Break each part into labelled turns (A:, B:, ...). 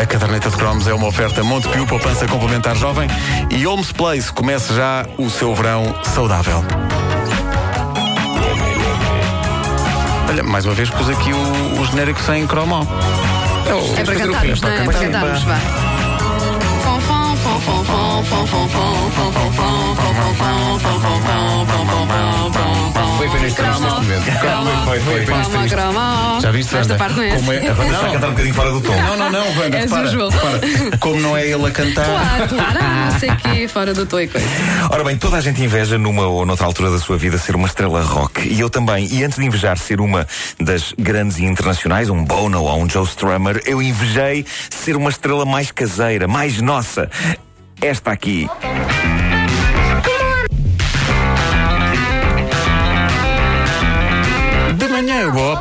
A: A caderneta de cromos é uma oferta Montepio, poupança complementar jovem e Holmes Place. Comece já o seu verão saudável. Olha, mais uma vez pus aqui o, o genérico sem cromo. É, o,
B: É para cantarmos,
A: fim,
B: não é? É
A: para
B: para
A: cantar.
B: cantarmos, vá. Fom, fom, fom, fom, fom, fom, fom, fom, fom, fom, fom, fom, fom, fom, fom, fom, fom,
C: Foi, foi, foi.
B: cromo, cromo.
A: Já viste,
B: Esta
A: Wanda?
B: parte não é
A: Como é, a Wanda
C: Está a cantar um bocadinho fora do tom.
A: Não, não, não, Wanda,
B: És
A: repara,
B: usual.
A: repara. Como não é ele a cantar.
B: Claro, claro, ah, não sei o quê, fora do tom e coisa.
C: Ora bem, toda a gente inveja numa ou noutra altura da sua vida ser uma estrela rock. E eu também. E antes de invejar ser uma das grandes e internacionais, um Bono ou um Joe Strummer, eu invejei ser uma estrela mais caseira, mais nossa. Esta aqui.
A: boa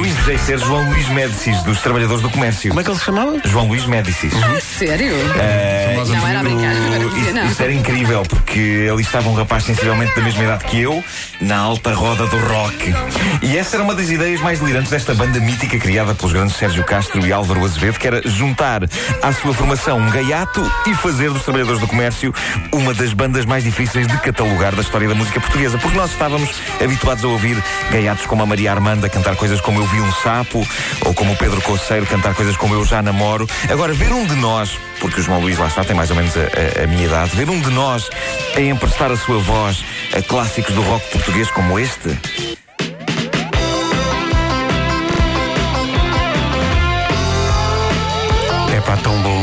A: pá, é tão bom.
C: Eu invejei ser João Luís Médicis, dos Trabalhadores do Comércio.
A: Como é que ele se chamava?
C: João Luís Médicis.
B: Ah, sério?
A: Famosa
B: Não, era brincar, não.
C: isto era incrível, porque ali estava um rapaz sensivelmente da mesma idade que eu, na alta roda do rock. E essa era uma das ideias mais delirantes desta banda mítica criada pelos grandes Sérgio Castro e Álvaro Azevedo, que era juntar à sua formação um gaiato e fazer dos Trabalhadores do Comércio uma das bandas mais difíceis de catalogar da história da música portuguesa, porque nós estávamos habituados a ouvir gaiatos como a Maria Armanda cantar coisas como Eu Vi um Sapo, ou como o Pedro Coceiro cantar coisas como Eu Já Namoro. Agora, ver um de nós, porque o João Luís lá está, tem mais ou menos a, a- a minha idade, ver um de nós a emprestar a sua voz a clássicos do rock português como este.
A: É pá, tão bom.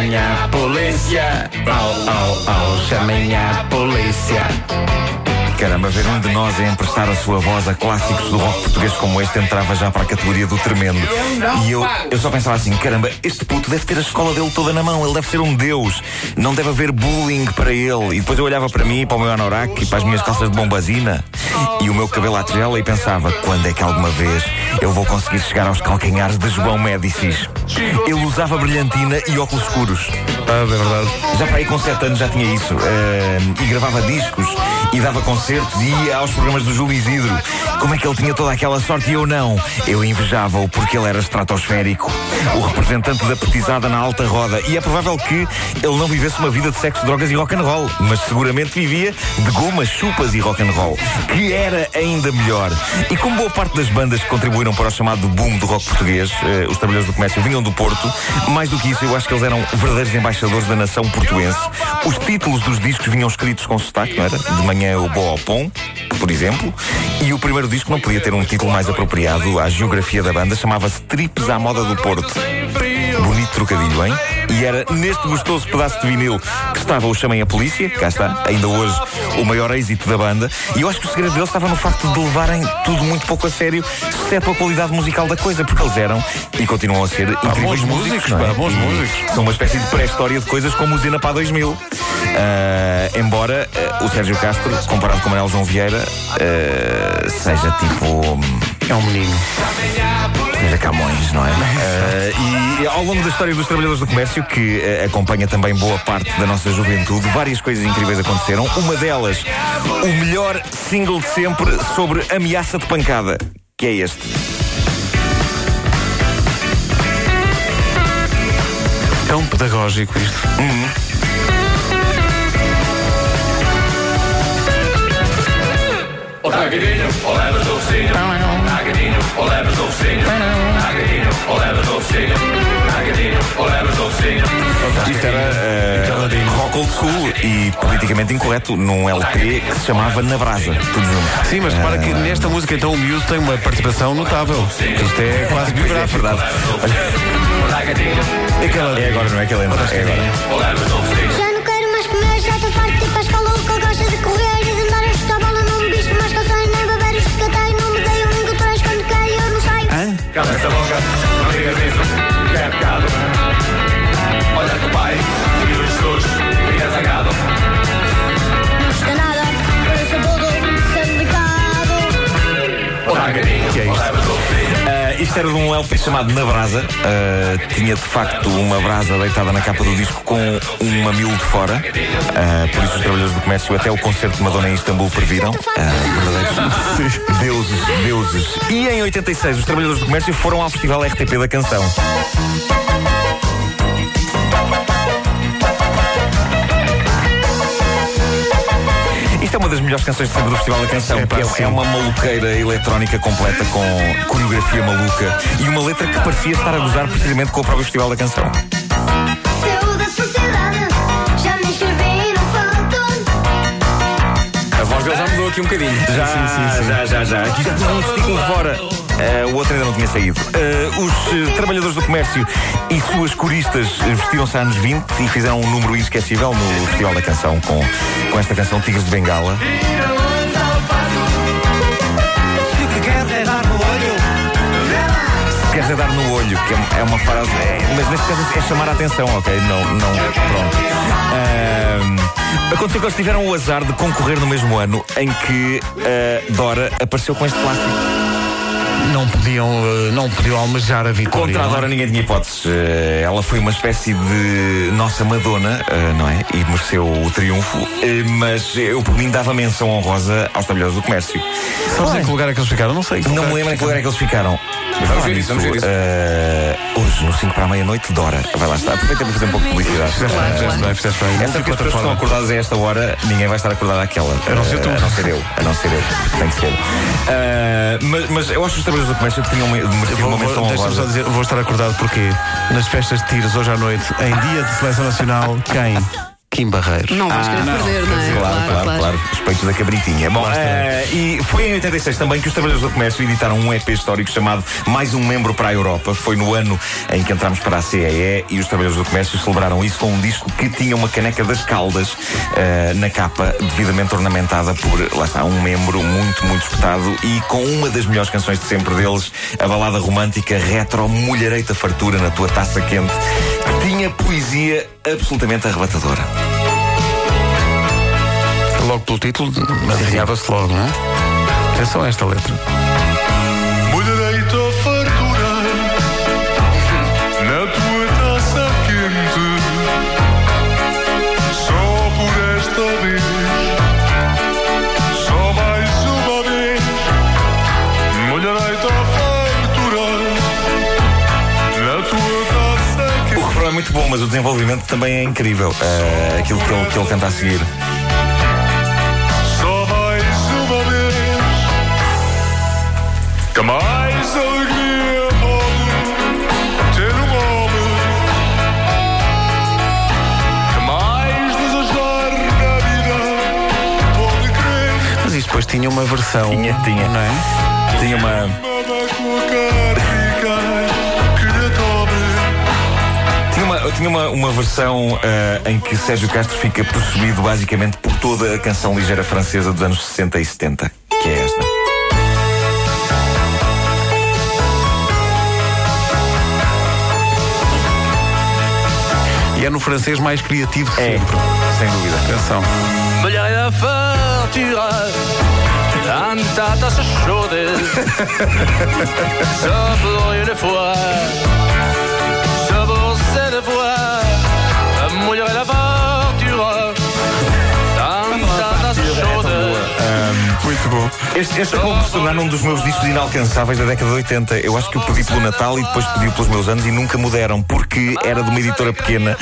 A: Chamem a polícia. Au, au, au. Chamem a polícia.
C: Caramba, ver um de nós a emprestar a sua voz a clássicos do rock português como este entrava já para a categoria do tremendo. E eu, eu só pensava assim: caramba, este puto deve ter a escola dele toda na mão, ele deve ser um deus, não deve haver bullying para ele. E depois eu olhava para mim, para o meu anorak e para as minhas calças de bombazina e o meu cabelo à tigela e pensava: quando é que alguma vez eu vou conseguir chegar aos calcanhares de João Médicis? Ele usava brilhantina e óculos escuros.
A: Ah, é verdade.
C: Já para aí com 7 anos já tinha isso. eh, e gravava discos e dava concertos e ia aos programas do Júlio Isidro. Como é que ele tinha toda aquela sorte e eu não? Eu invejava-o porque ele era estratosférico. O representante da petizada na alta roda. E é provável que ele não vivesse uma vida de sexo, drogas e rock and roll, mas seguramente vivia de gomas, chupas e rock and roll, que era ainda melhor. E como boa parte das bandas que contribuíram para o chamado boom do rock português, eh, os trabalhadores do comércio vinham do Porto, mais do que isso, eu acho que eles eram verdadeiros embaixadores da nação portuense. Os títulos dos discos vinham escritos com sotaque, não era? De manhã o Boa ao Pão, por exemplo. E o primeiro disco não podia ter um título mais apropriado à geografia da banda, chamava-se Trips à Moda do Porto. Bonito trocadilho, hein? E era neste gostoso pedaço de vinil que estava o Chamem a Polícia, cá está, ainda hoje o maior êxito da banda. E eu acho que o segredo deles estava no facto de levarem tudo muito pouco a sério, exceto a qualidade musical da coisa, porque eles eram e continuam a ser incríveis
A: bons músicos,
C: é?
A: pá, bons músicos.
C: São uma espécie de pré-história de coisas como o Zena para 2000. Ah, embora ah, o Sérgio Castro, comparado com o Manuel João Vieira, ah, seja tipo. hum,
A: É um menino.
C: Seja Camões, não é? E ao longo da história dos trabalhadores do comércio, que acompanha também boa parte da nossa juventude, várias coisas incríveis aconteceram. Uma delas, o melhor single de sempre sobre ameaça de pancada, que é este.
A: Tão pedagógico isto.
D: O
C: Isto era uh, rock old school e politicamente incorreto num LP que se chamava Na Brasa, tudo junto.
A: Sim, mas repara que nesta música então o miúdo tem uma participação notável. Isto é quase
C: Pois é,
A: biográfico.
C: verdade.
A: Aquela
C: É agora, não é que ele? É agora.
E: Cabeça longa, não
D: digas isso, que é pecado. Olha teu pai.
A: Isto?
C: Ah, era de um LP chamado Na Brasa. Uh, tinha de facto uma brasa deitada na capa do disco com um mamilo de fora. Uh, por isso os trabalhadores do comércio até o concerto de Madonna em Istambul previram. Uh, verdadeiros deuses, deuses. E em 86 os trabalhadores do comércio foram ao Festival RTP da Canção. Isto é uma das melhores canções de sempre do Festival da Canção,
A: É,
C: é,
A: sim.
C: é uma maluqueira eletrónica completa com coreografia maluca e uma letra que parecia estar a gozar precisamente com o próprio Festival da Canção.
F: A voz dele já mudou aqui um bocadinho.
C: Já, já, já, já. Aqui já um testículo de fora. Eh, o outro ainda não tinha saído. Eh, os eh, trabalhadores do comércio e suas coristas vestiram-se anos 20 e fizeram um número inesquecível no Festival da Canção com, com esta canção Tigres de Bengala. Queres é dar no olho, que é, é uma frase. é- mas neste caso é chamar a atenção, ok? Não, não. Pronto. Ahm, aconteceu que eles tiveram o azar de concorrer no mesmo ano em que eh, Dora apareceu com este plástico.
A: Não podiam, eh, não podiam almejar a vitória.
C: Contra a
A: é?
C: Dora ninguém tinha hipóteses. Eh, ela foi uma espécie de nossa Madonna, eh, não é? E mereceu o triunfo. Mas eu, por mim, dava menção honrosa aos trabalhadores do comércio.
A: Sabes em que lugar é que eles ficaram? Não sei.
C: Não me lembro em que lugar é que eles ficaram.
F: Vamos ver isso,
C: nisso,
F: vamos ver isso.
C: hoje, no 5 para a meia-noite, Dora. Vai lá estar. Aproveita para fazer um pouco de publicidade.
A: Fizeste bem, fizeste bem, fizeste bem.
C: Essa porque as pessoas estão acordadas a esta hora, ninguém vai estar acordado àquela.
A: A não ser tu.
C: A não ser eu. A não ser eu. Tem que ser. Mas, mas eu acho que os trabalhadores do comércio uma, uma menção
A: deixa-me só dizer, vou estar acordado porque nas festas de tiros hoje à noite, em dia de seleção nacional, quem? Kim Barreiros.
B: Não vais querer perder, não é?
C: Claro, claro, claro, peitos da cabritinha. Bom, eh, e foi em 86 também que os Trabalhadores do Comércio editaram um EP histórico chamado Mais um Membro para a Europa. Foi no ano em que entramos para a CEE e os Trabalhadores do Comércio celebraram isso com um disco que tinha uma caneca das caldas eh, na capa, devidamente ornamentada por, lá está, um membro muito, muito espetado e com uma das melhores canções de sempre deles, a balada romântica Retro Mulhereita Fartura na tua taça quente, que tinha poesia absolutamente arrebatadora.
A: Logo pelo título, adivinhava-se logo, não é? Atenção a esta letra.
G: Molhareita fartura na tua taça quente. Só por esta vez, só mais uma vez. Molhareita fartura na tua taça
C: O refrão é muito bom, mas o desenvolvimento também é incrível. Eh, aquilo que ele, que ele tenta a seguir.
A: Tinha uma versão.
C: Tinha, tinha.
A: Não é?
C: Tinha uma. Tinha uma, tinha uma, uma versão eh, em que Sérgio Castro fica possuído basicamente por toda a canção ligeira francesa dos anos 60 e 70, que é esta.
A: E é no francês mais criativo de
C: É,
A: sempre.
C: sem dúvida.
A: Atenção.
D: torturas Tantas chaudes Så började få Så la
A: bom.
C: Este, este acabou por se tornar um dos meus discos inalcançáveis da década de 80. Eu acho que eu pedi pelo Natal e depois pedi pelos meus anos e nunca me deram, porque era de uma editora pequena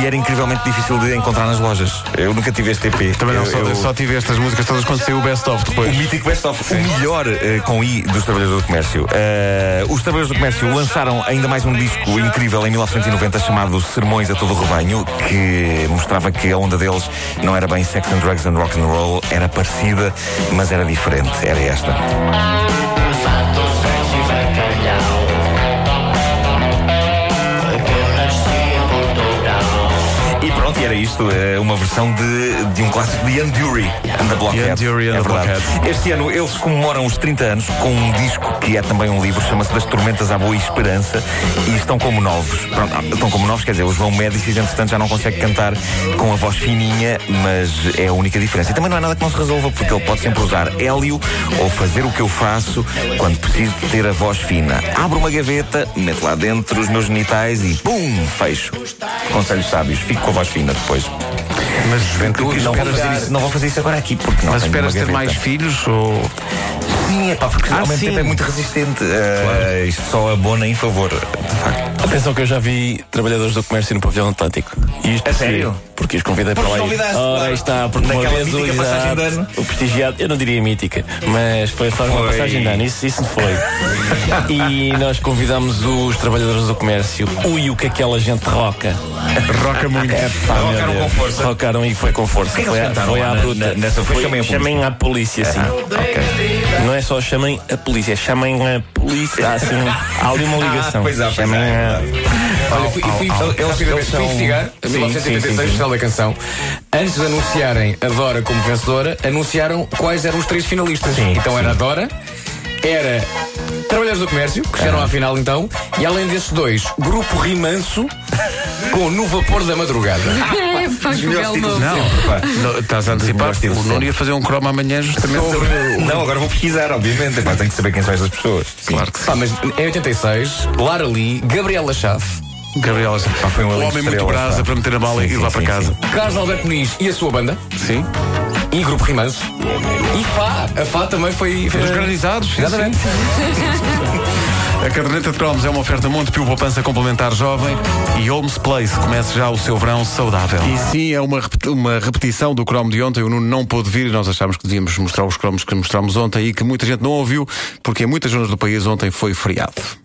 C: e era incrivelmente difícil de encontrar nas lojas. Eu nunca tive este EP.
A: Também não,
C: eu,
A: só,
C: eu-
A: só tive estas músicas todas quando saiu o Best of
C: O
A: depois.
C: mítico Best of, o melhor eh, com I dos Trabalhadores do Comércio. Eh, os Trabalhadores do Comércio lançaram ainda mais um disco incrível em 1990 chamado Sermões a Todo o Rebanho, que mostrava que a onda deles não era bem sex and drugs and rock and roll, era parecida, mas era diferente. Era esta. Pronto, E era isto, eh, uma versão de, de um clássico de Ian Dury and the Blockheads.
A: Ian Dury and
C: é
A: the
C: verdade. Este ano eles comemoram os 30 anos com um disco que é também um livro, chama-se Das Tormentas à Boa Esperança e estão como novos. Pronto, ah, estão como novos, quer dizer, o João Médicis, entretanto, já não consegue cantar com a voz fininha, mas é a única diferença. E também não é nada que não se resolva, porque ele pode sempre usar hélio ou fazer o que eu faço quando preciso de ter a voz fina. Abro uma gaveta, meto lá dentro os meus genitais e pum, fecho. Conselhos sábios, fico com a voz fina depois.
A: Mas
C: Juventude, não vou,
A: esperas-
C: fazer isso, não vou fazer isso agora aqui, porque não
A: Mas esperas ter mais filhos ou.
C: Sim, é pá, porque
A: Ah,
C: ao mesmo tempo é muito resistente. Uh, Isto só abona em favor, de facto.
H: Atenção que eu já vi trabalhadores do comércio no pavilhão Atlântico. E isto porque-
C: sério?
H: Porque os convidei para lá.
C: convidaste,
H: Ora, aí está, porque uma vez o,
C: mítica passagem de
H: exato,
C: ano.
H: o prestigiado, eu não diria mítica, mas foi só uma
C: Foi.
H: passagem de ano, isso, isso foi. e nós convidámos os trabalhadores do comércio. Ui, o que aquela gente roca.
A: Roca muito.
H: É, pá,
C: Rocaram com força.
H: Rocaram e foi com força.
C: que é que
H: foi à,
C: cantaram
H: foi à bruta.
C: nessa- foi polícia?
H: chamem a polícia, sim. Não é só chamem a polícia, é chamem a polícia. Há, assim, há ali uma ligação.
C: Ah, pois há, pois
H: chamem
C: há.
H: a.
F: Olha, fui,
C: eles
F: fui
C: são-
F: investigar,
H: Sim,
F: 1986,
H: sim, sim, sim.
F: final da canção. Antes de anunciarem a Dora como vencedora, anunciaram quais eram os três finalistas.
C: Sim,
F: então era a Dora, era Trabalhadores do Comércio, que chegaram à final então, e além desses dois, Grupo Rimanso com No Vapor da Madrugada.
B: É, pá, que belo nome.
A: Não, não, estás a antecipar. O Nuno
C: sempre.
A: ia fazer um croma amanhã justamente sobre.
C: Não, agora vou pesquisar, obviamente. Epá, tenho que saber quem são estas pessoas.
A: Claro que sim.
F: Pá, mas em 86, Lara Lee, Gabriela Chafe,
A: Gabriela.
C: Pá, foi um
A: o
C: elenco
A: homem muito
C: estrela,
A: brasa
C: pá.
A: para meter a bala
C: Sim,
A: e ir
C: sim,
A: lá para
C: sim,
A: casa.
F: Carlos Alberto Muniz e a sua banda,
A: Sim.
F: e Grupo Rimanso. E Fá, a Fá também foi. foi
A: Os granizados. sim,
F: Exatamente.
A: A caderneta de cromos é uma oferta Montepio Poupança Complementar Jovem e Holmes Place. Comece já o seu verão saudável. E sim, é uma, uma repetição do cromo de ontem. O Nuno não pôde vir e nós achámos que devíamos mostrar os cromos que mostramos ontem e que muita gente não ouviu, porque em muitas zonas do país ontem foi feriado.